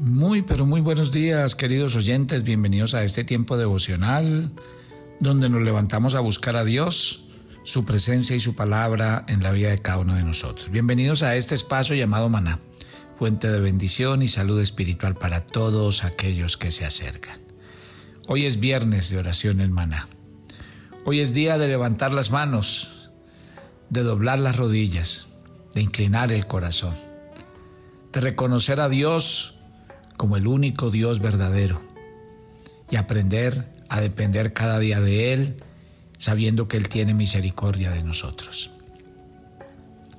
Muy, pero muy buenos días, queridos oyentes. Bienvenidos a este tiempo devocional donde nos levantamos a buscar a Dios, su presencia y su palabra en la vida de cada uno de nosotros. Bienvenidos a este espacio llamado Maná, fuente de bendición y salud espiritual para todos aquellos que se acercan. Hoy es viernes de oración en Maná. Hoy es día de levantar las manos, de doblar las rodillas, de inclinar el corazón, de reconocer a Dios como el único Dios verdadero y aprender a depender cada día de Él, sabiendo que Él tiene misericordia de nosotros.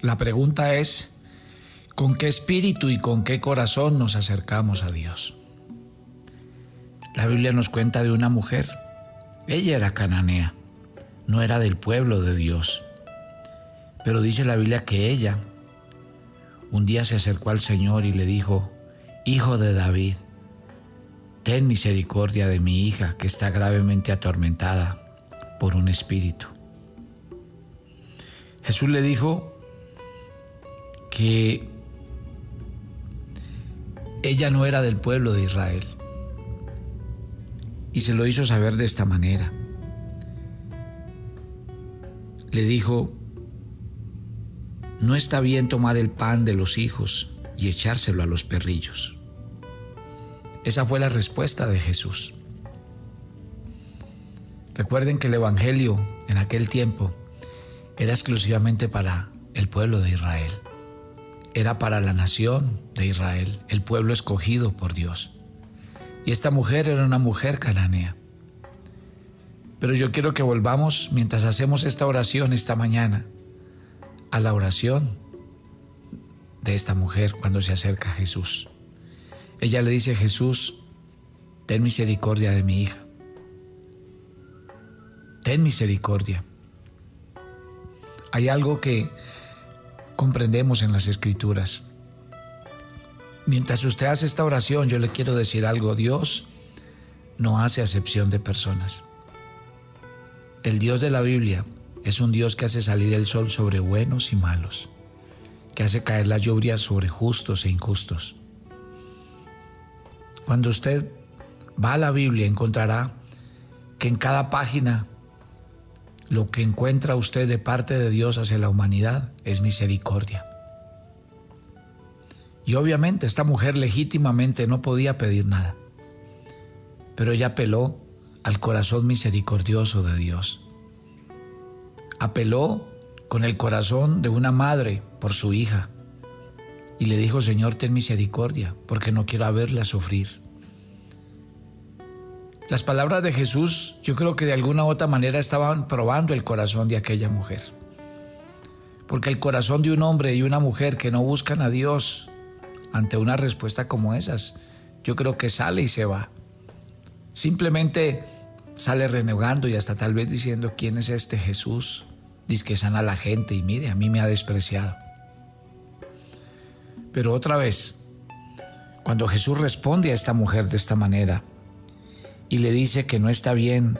La pregunta es, ¿con qué espíritu y con qué corazón nos acercamos a Dios? La Biblia nos cuenta de una mujer. Ella era cananea, no era del pueblo de Dios. Pero dice la Biblia que ella un día se acercó al Señor y le dijo, Hijo de David, ten misericordia de mi hija que está gravemente atormentada por un espíritu. Jesús le dijo que ella no era del pueblo de Israel y se lo hizo saber de esta manera. Le dijo, no está bien tomar el pan de los hijos y echárselo a los perrillos. Esa fue la respuesta de Jesús. Recuerden que el Evangelio en aquel tiempo era exclusivamente para el pueblo de Israel. Era para la nación de Israel, el pueblo escogido por Dios. Y esta mujer era una mujer cananea. Pero yo quiero que volvamos, mientras hacemos esta oración esta mañana, a la oración de esta mujer cuando se acerca a Jesús. Ella le dice a Jesús, ten misericordia de mi hija. Ten misericordia. Hay algo que comprendemos en las escrituras. Mientras usted hace esta oración, yo le quiero decir algo. Dios no hace acepción de personas. El Dios de la Biblia es un Dios que hace salir el sol sobre buenos y malos, que hace caer la lluvia sobre justos e injustos. Cuando usted va a la Biblia encontrará que en cada página lo que encuentra usted de parte de Dios hacia la humanidad es misericordia. Y obviamente esta mujer legítimamente no podía pedir nada, pero ella apeló al corazón misericordioso de Dios apeló con el corazón de una madre por su hija y le dijo, Señor, ten misericordia, porque no quiero verla sufrir. Las palabras de Jesús yo creo que de alguna u otra manera estaban probando el corazón de aquella mujer. Porque el corazón de un hombre y una mujer que no buscan a Dios ante una respuesta como esas, yo creo que sale y se va. Simplemente sale renegando y hasta tal vez diciendo, ¿quién es este Jesús? dice que sana a la gente y mire, a mí me ha despreciado. Pero otra vez, cuando Jesús responde a esta mujer de esta manera y le dice que no está bien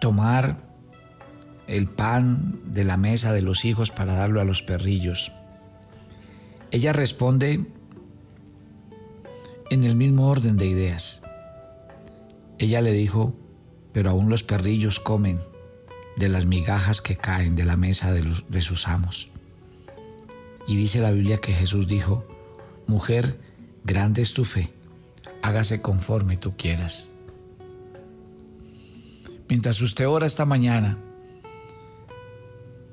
tomar el pan de la mesa de los hijos para darlo a los perrillos, ella responde en el mismo orden de ideas. Ella le dijo, pero aún los perrillos comen de las migajas que caen de la mesa de, sus amos. Y dice la Biblia que Jesús dijo, Mujer, grande es tu fe, hágase conforme tú quieras. Mientras usted ora esta mañana,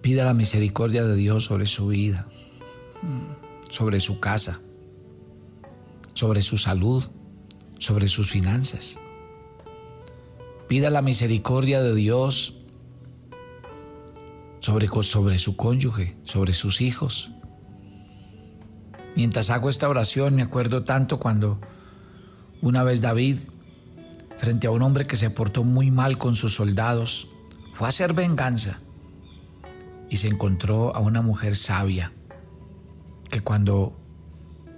pida la misericordia de Dios sobre su vida, sobre su casa, sobre su salud, sobre sus finanzas. Pida la misericordia de Dios sobre, sobre su cónyuge, sobre sus hijos. Mientras hago esta oración me acuerdo tanto cuando una vez David, frente a un hombre que se portó muy mal con sus soldados, fue a hacer venganza y se encontró a una mujer sabia que cuando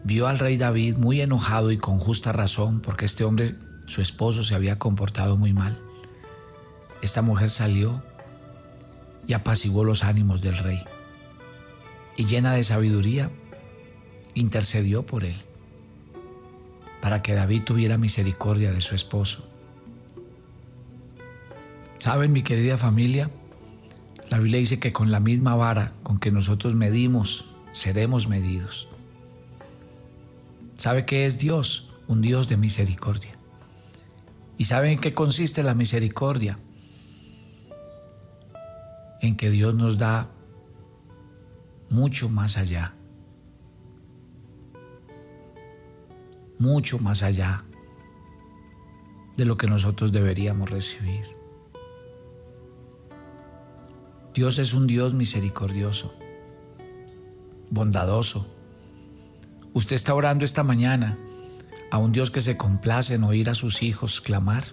vio al rey David muy enojado y con justa razón porque este hombre, su esposo, se había comportado muy mal, esta mujer salió y apaciguó los ánimos del rey. Y llena de sabiduría, intercedió por él. para que David tuviera misericordia de su esposo. ¿Saben, mi querida familia? La Biblia dice que con la misma vara con que nosotros medimos, seremos medidos. ¿Sabe qué es Dios? Un Dios de misericordia. ¿Y saben en qué consiste la misericordia? En que Dios nos da mucho más allá mucho más allá de lo que nosotros deberíamos recibir. Dios es un Dios misericordioso, bondadoso. Usted está orando esta mañana a un Dios que se complace en oír a sus hijos clamar.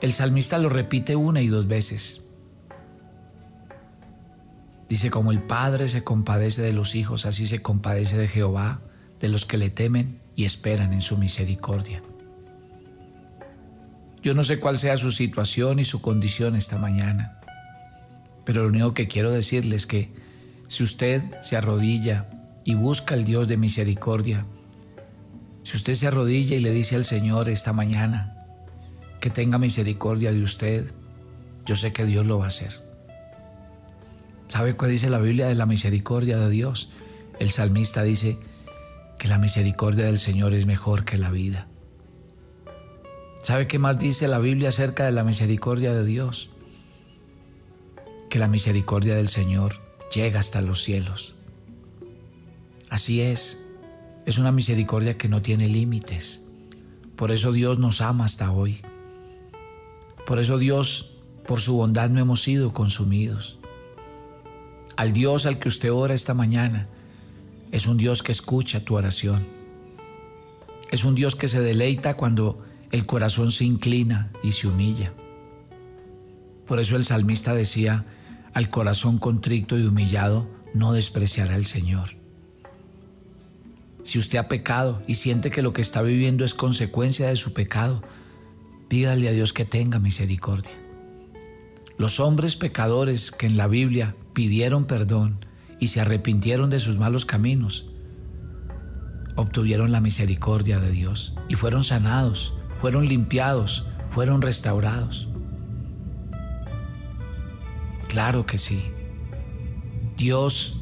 El salmista lo repite una y dos veces. Dice, como el Padre se compadece de los hijos, así se compadece de Jehová de los que le temen y esperan en su misericordia. Yo no sé cuál sea su situación y su condición esta mañana, pero lo único que quiero decirles es que si usted se arrodilla y busca al Dios de misericordia, si usted se arrodilla y le dice al Señor esta mañana que tenga misericordia de usted, yo sé que Dios lo va a hacer. ¿Sabe qué dice la Biblia de la misericordia de Dios? El salmista dice, que la misericordia del Señor es mejor que la vida. ¿Sabe qué más dice la Biblia acerca de la misericordia de Dios? Que la misericordia del Señor llega hasta los cielos. Así es, es una misericordia que no tiene límites. Por eso Dios nos ama hasta hoy. Por eso Dios, por su bondad no hemos sido consumidos. Al Dios al que usted ora esta mañana, es un Dios que escucha tu oración. Es un Dios que se deleita cuando el corazón se inclina y se humilla. Por eso el salmista decía, al corazón contrito y humillado no despreciará el Señor. Si usted ha pecado y siente que lo que está viviendo es consecuencia de su pecado, pídale a Dios que tenga misericordia. Los hombres pecadores que en la Biblia pidieron perdón y se arrepintieron de sus malos caminos, obtuvieron la misericordia de Dios y fueron sanados, fueron limpiados, fueron restaurados. Claro que sí. Dios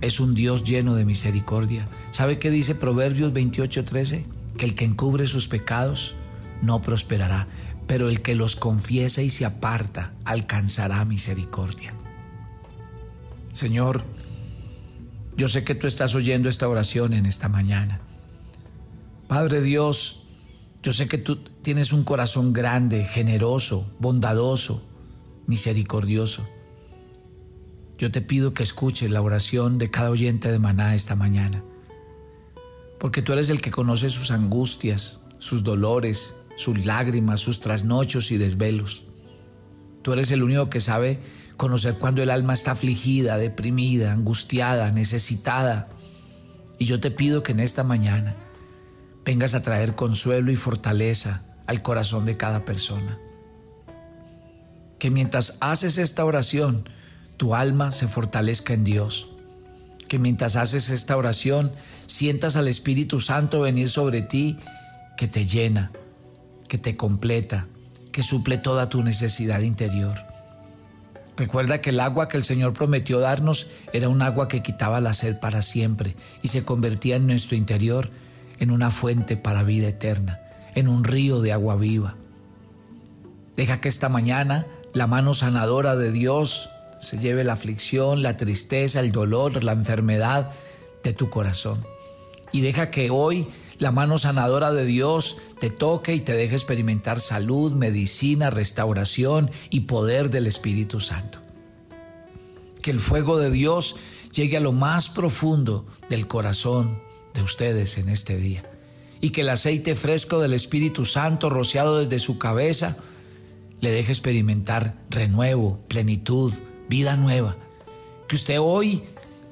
es un Dios lleno de misericordia. ¿Sabe qué dice Proverbios 28:13? Que el que encubre sus pecados no prosperará, pero el que los confiesa y se aparta alcanzará misericordia. Señor, yo sé que tú estás oyendo esta oración en esta mañana. Padre Dios, yo sé que tú tienes un corazón grande, generoso, bondadoso, misericordioso. Yo te pido que escuches la oración de cada oyente de Maná esta mañana, porque tú eres el que conoce sus angustias, sus dolores, sus lágrimas, sus trasnochos y desvelos. Tú eres el único que sabe conocer cuando el alma está afligida, deprimida, angustiada, necesitada. Y yo te pido que en esta mañana vengas a traer consuelo y fortaleza al corazón de cada persona. Que mientras haces esta oración, tu alma se fortalezca en Dios. Que mientras haces esta oración, sientas al Espíritu Santo venir sobre ti, que te llena, que te completa, que suple toda tu necesidad interior. Recuerda que el agua que el Señor prometió darnos era un agua que quitaba la sed para siempre y se convertía en nuestro interior en una fuente para vida eterna, en un río de agua viva. Deja que esta mañana la mano sanadora de Dios se lleve la aflicción, la tristeza, el dolor, la enfermedad de tu corazón. Y deja que hoy la mano sanadora de Dios te toque y te deje experimentar salud, medicina, restauración y poder del Espíritu Santo. Que el fuego de Dios llegue a lo más profundo del corazón de ustedes en este día. Y que el aceite fresco del Espíritu Santo rociado desde su cabeza le deje experimentar renuevo, plenitud, vida nueva. Que usted hoy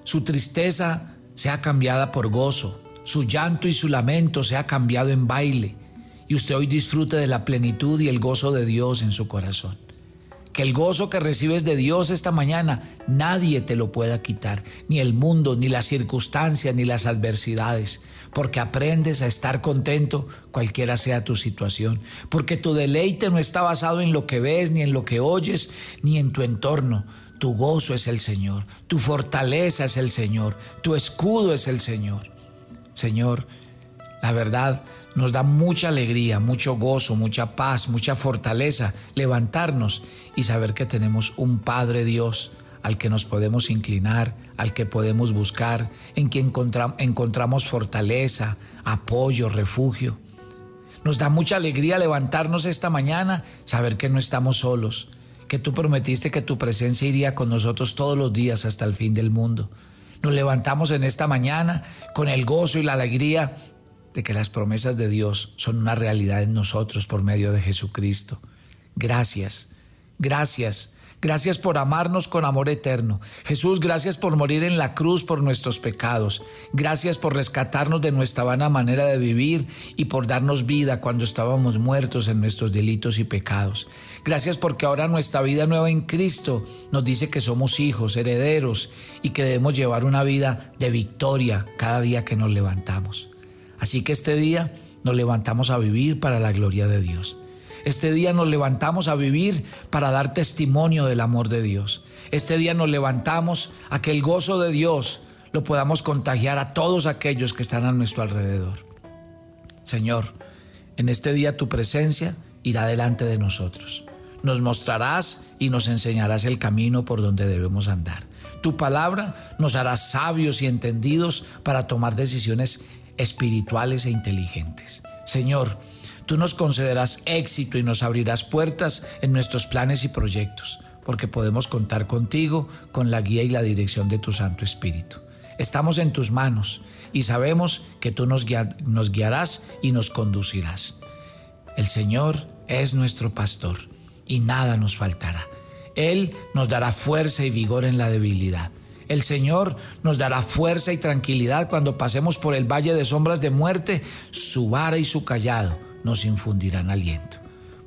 su tristeza sea cambiada por gozo, su llanto y su lamento se ha cambiado en baile y usted hoy disfrute de la plenitud y el gozo de Dios en su corazón. que el gozo que recibes de Dios esta mañana nadie te lo pueda quitar, ni el mundo, ni las circunstancias, ni las adversidades, porque aprendes a estar contento cualquiera sea tu situación, porque tu deleite no está basado en lo que ves, ni en lo que oyes, ni en tu entorno. Tu gozo es el Señor, tu fortaleza es el Señor, tu escudo es el Señor. Señor, la verdad, nos da mucha alegría, mucho gozo, mucha paz, mucha fortaleza levantarnos y saber que tenemos un Padre Dios al que nos podemos inclinar, al que podemos buscar, en quien encontramos fortaleza, apoyo, refugio. Nos da mucha alegría levantarnos esta mañana, saber que no estamos solos, que tú prometiste que tu presencia iría con nosotros todos los días hasta el fin del mundo. Nos levantamos en esta mañana con el gozo y la alegría de que las promesas de Dios son una realidad en nosotros por medio de Jesucristo. Gracias, gracias, gracias por amarnos con amor eterno. Jesús, gracias por morir en la cruz por nuestros pecados. Gracias por rescatarnos de nuestra vana manera de vivir y por darnos vida cuando estábamos muertos en nuestros delitos y pecados. Gracias porque ahora nuestra vida nueva en Cristo nos dice que somos hijos, herederos y que debemos llevar una vida de victoria cada día que nos levantamos. Así que este día nos levantamos a vivir para la gloria de Dios. Este día nos levantamos a vivir para dar testimonio del amor de Dios. Este día nos levantamos a que el gozo de Dios lo podamos contagiar a todos aquellos que están a nuestro alrededor. Señor, en este día tu presencia irá delante de nosotros. Nos mostrarás y nos enseñarás el camino por donde debemos andar. Tu palabra nos hará sabios y entendidos para tomar decisiones espirituales e inteligentes. Señor, tú nos concederás éxito y nos abrirás puertas en nuestros planes y proyectos, porque podemos contar contigo con la guía y la dirección de tu Santo Espíritu. Estamos en tus manos y sabemos que tú nos, guiarás y nos conducirás. El Señor es nuestro pastor y nada nos faltará. Él nos dará fuerza y vigor en la debilidad. El Señor nos dará fuerza y tranquilidad cuando pasemos por el valle de sombras de muerte. Su vara y su callado nos infundirán aliento.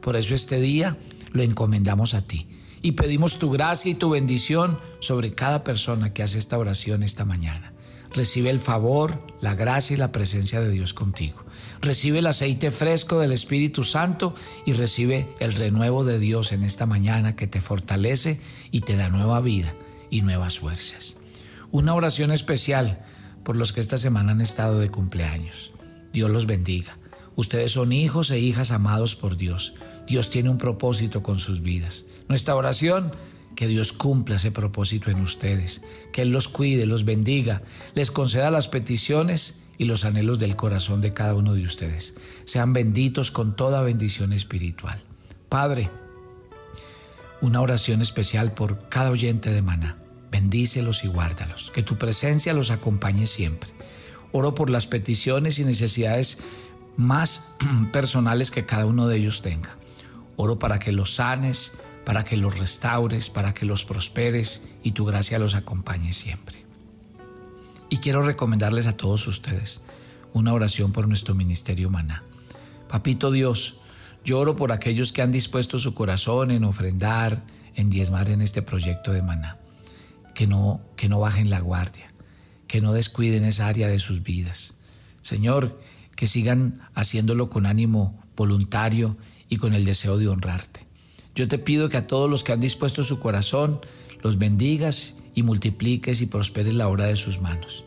Por eso este día lo encomendamos a ti y pedimos tu gracia y tu bendición sobre cada persona que hace esta oración esta mañana. Recibe el favor, la gracia y la presencia de Dios contigo. Recibe el aceite fresco del Espíritu Santo y recibe el renuevo de Dios en esta mañana que te fortalece y te da nueva vida y nuevas fuerzas. Una oración especial por los que esta semana han estado de cumpleaños. Dios los bendiga. Ustedes son hijos e hijas amados por Dios. Dios tiene un propósito con sus vidas. Nuestra oración, que Dios cumpla ese propósito en ustedes, que Él los cuide, los bendiga, les conceda las peticiones y los anhelos del corazón de cada uno de ustedes. Sean benditos con toda bendición espiritual. Padre, una oración especial por cada oyente de Maná. Bendícelos y guárdalos. Que tu presencia los acompañe siempre. Oro por las peticiones y necesidades más personales que cada uno de ellos tenga. Oro para que los sanes, para que los restaures, para que los prosperes y tu gracia los acompañe siempre. Y quiero recomendarles a todos ustedes una oración por nuestro ministerio Maná. Papito Dios, Lloro por aquellos que han dispuesto su corazón en ofrendar, en diezmar en este proyecto de maná. Que no, que no bajen la guardia, que no descuiden esa área de sus vidas. Señor, que sigan haciéndolo con ánimo voluntario y con el deseo de honrarte. Yo te pido que a todos los que han dispuesto su corazón, los bendigas y multipliques y prosperes la obra de sus manos.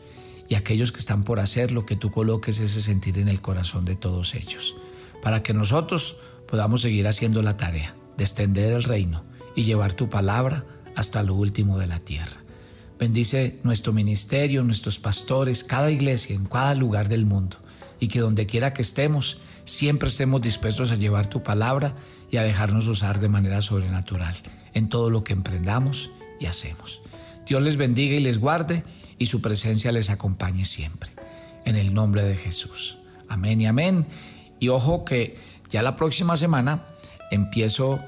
Y aquellos que están por hacerlo, que tú coloques ese sentir en el corazón de todos ellos para que nosotros podamos seguir haciendo la tarea de extender el reino y llevar tu palabra hasta lo último de la tierra. Bendice nuestro ministerio, nuestros pastores, cada iglesia en cada lugar del mundo y que donde quiera que estemos, siempre estemos dispuestos a llevar tu palabra y a dejarnos usar de manera sobrenatural en todo lo que emprendamos y hacemos. Dios les bendiga y les guarde y su presencia les acompañe siempre. En el nombre de Jesús. Amén y amén. Y ojo que ya la próxima semana empiezo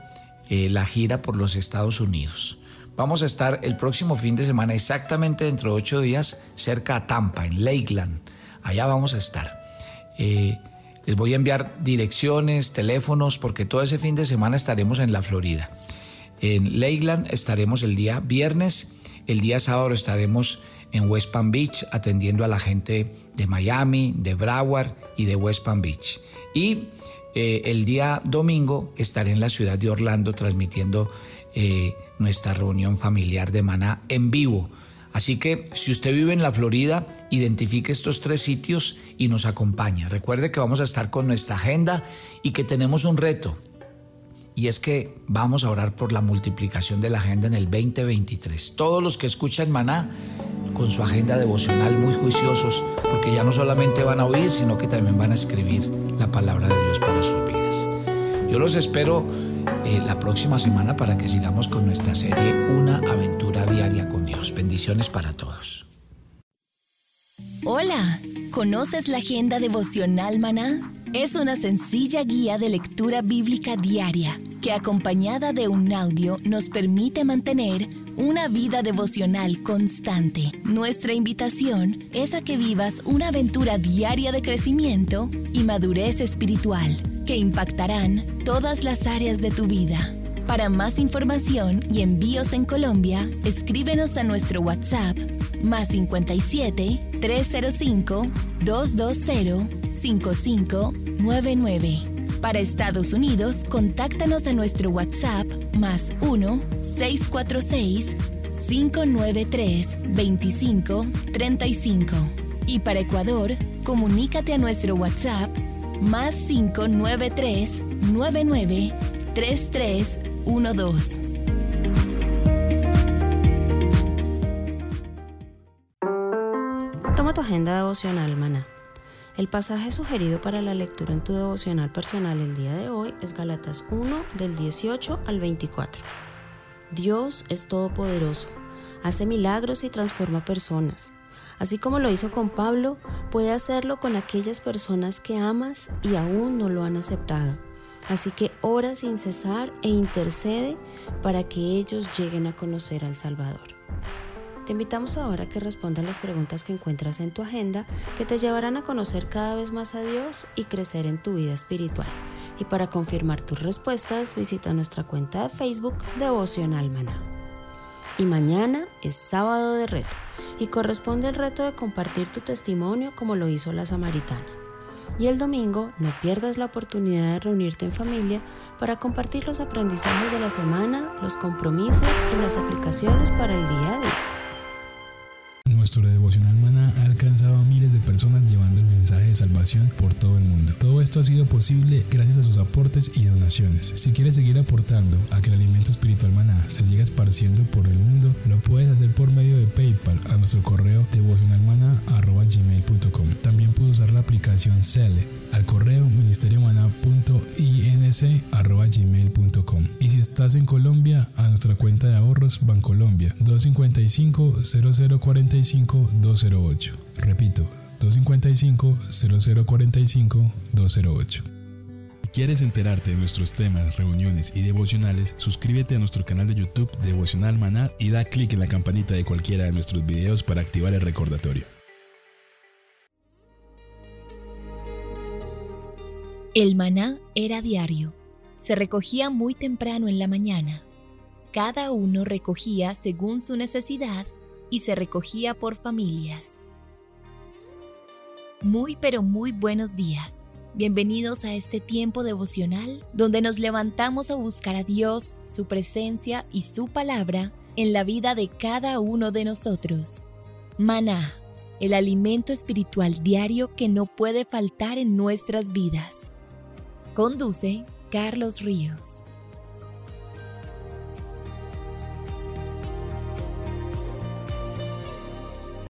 eh, la gira por los Estados Unidos. Vamos a estar el próximo fin de semana, exactamente dentro de ocho días, cerca a Tampa, en Lakeland. Allá vamos a estar. Eh, les voy a enviar direcciones, teléfonos, porque todo ese fin de semana estaremos en la Florida. en Leyland estaremos el día viernes, el día sábado estaremos en West Palm Beach atendiendo a la gente de Miami, de Broward y de West Palm Beach. Y eh, el día domingo estaré en la ciudad de Orlando transmitiendo eh, nuestra reunión familiar de Maná en vivo. Así que si usted vive en la Florida, identifique estos tres sitios y nos acompaña. Recuerde que vamos a estar con nuestra agenda y que tenemos un reto. Y es que vamos a orar por la multiplicación de la agenda en el 2023. Todos los que escuchan Maná con su agenda devocional muy juiciosos, porque ya no solamente van a oír, sino que también van a escribir la palabra de Dios para sus vidas. Yo los espero eh, la próxima semana para que sigamos con nuestra serie Una aventura diaria con Dios. Bendiciones para todos. Hola, ¿conoces la agenda devocional maná? Es una sencilla guía de lectura bíblica diaria que acompañada de un audio nos permite mantener una vida devocional constante. Nuestra invitación es a que vivas una aventura diaria de crecimiento y madurez espiritual que impactarán todas las áreas de tu vida. Para más información y envíos en Colombia, escríbenos a nuestro WhatsApp más 57 305 220 5599. Para Estados Unidos, contáctanos a nuestro WhatsApp más 1 646 593 2535. Y para Ecuador, comunícate a nuestro WhatsApp más 593 99 3312. Toma tu agenda devocional, maná. El pasaje sugerido para la lectura en tu devocional personal el día de hoy es Galatas 1 del 18 al 24. Dios es todopoderoso, hace milagros y transforma personas. Así como lo hizo con Pablo, puede hacerlo con aquellas personas que amas y aún no lo han aceptado. Así que ora sin cesar e intercede para que ellos lleguen a conocer al Salvador. Te invitamos ahora a que respondas las preguntas que encuentras en tu agenda que te llevarán a conocer cada vez más a Dios y crecer en tu vida espiritual. Y para confirmar tus respuestas, visita nuestra cuenta de Facebook Devocional Maná. Y mañana es sábado de reto y corresponde el reto de compartir tu testimonio como lo hizo la samaritana. Y el domingo no pierdas la oportunidad de reunirte en familia para compartir los aprendizajes de la semana, los compromisos y las aplicaciones para el día a día. Personas llevando el mensaje de salvación por todo el mundo. Todo esto ha sido posible gracias a sus aportes y donaciones. Si quieres seguir aportando a que el alimento espiritual maná se siga esparciendo por el mundo, lo puedes hacer por medio de PayPal a nuestro correo devocionalmaná.gmail.com. También puedes usar la aplicación Cele al correo ministeriomaná.ins.gmail.com Y si estás en Colombia, a nuestra cuenta de ahorros Bancolombia 255 0045 208. Repito, 255 0045 208. Si quieres enterarte de nuestros temas, reuniones y devocionales, suscríbete a nuestro canal de YouTube Devocional Maná y da clic en la campanita de cualquiera de nuestros videos para activar el recordatorio. El maná era diario. Se recogía muy temprano en la mañana. Cada uno recogía según su necesidad y se recogía por familias. Muy pero muy buenos días. Bienvenidos a este tiempo devocional donde nos levantamos a buscar a Dios, su presencia y su palabra en la vida de cada uno de nosotros. Maná, el alimento espiritual diario que no puede faltar en nuestras vidas. Conduce Carlos Ríos.